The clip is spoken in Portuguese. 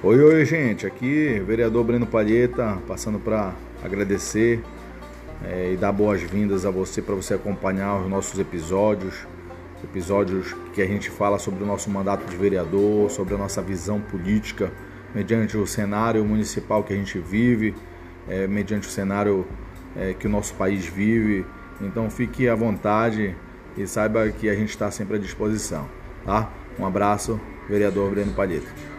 Oi, oi, gente. Aqui, vereador Breno Palheta, passando para agradecer é, e dar boas-vindas a você para você acompanhar os nossos episódios, episódios que a gente fala sobre o nosso mandato de vereador, sobre a nossa visão política, mediante o cenário municipal que a gente vive, é, mediante o cenário é, que o nosso país vive. Então, fique à vontade e saiba que a gente está sempre à disposição, tá? Um abraço, vereador Breno Palheta.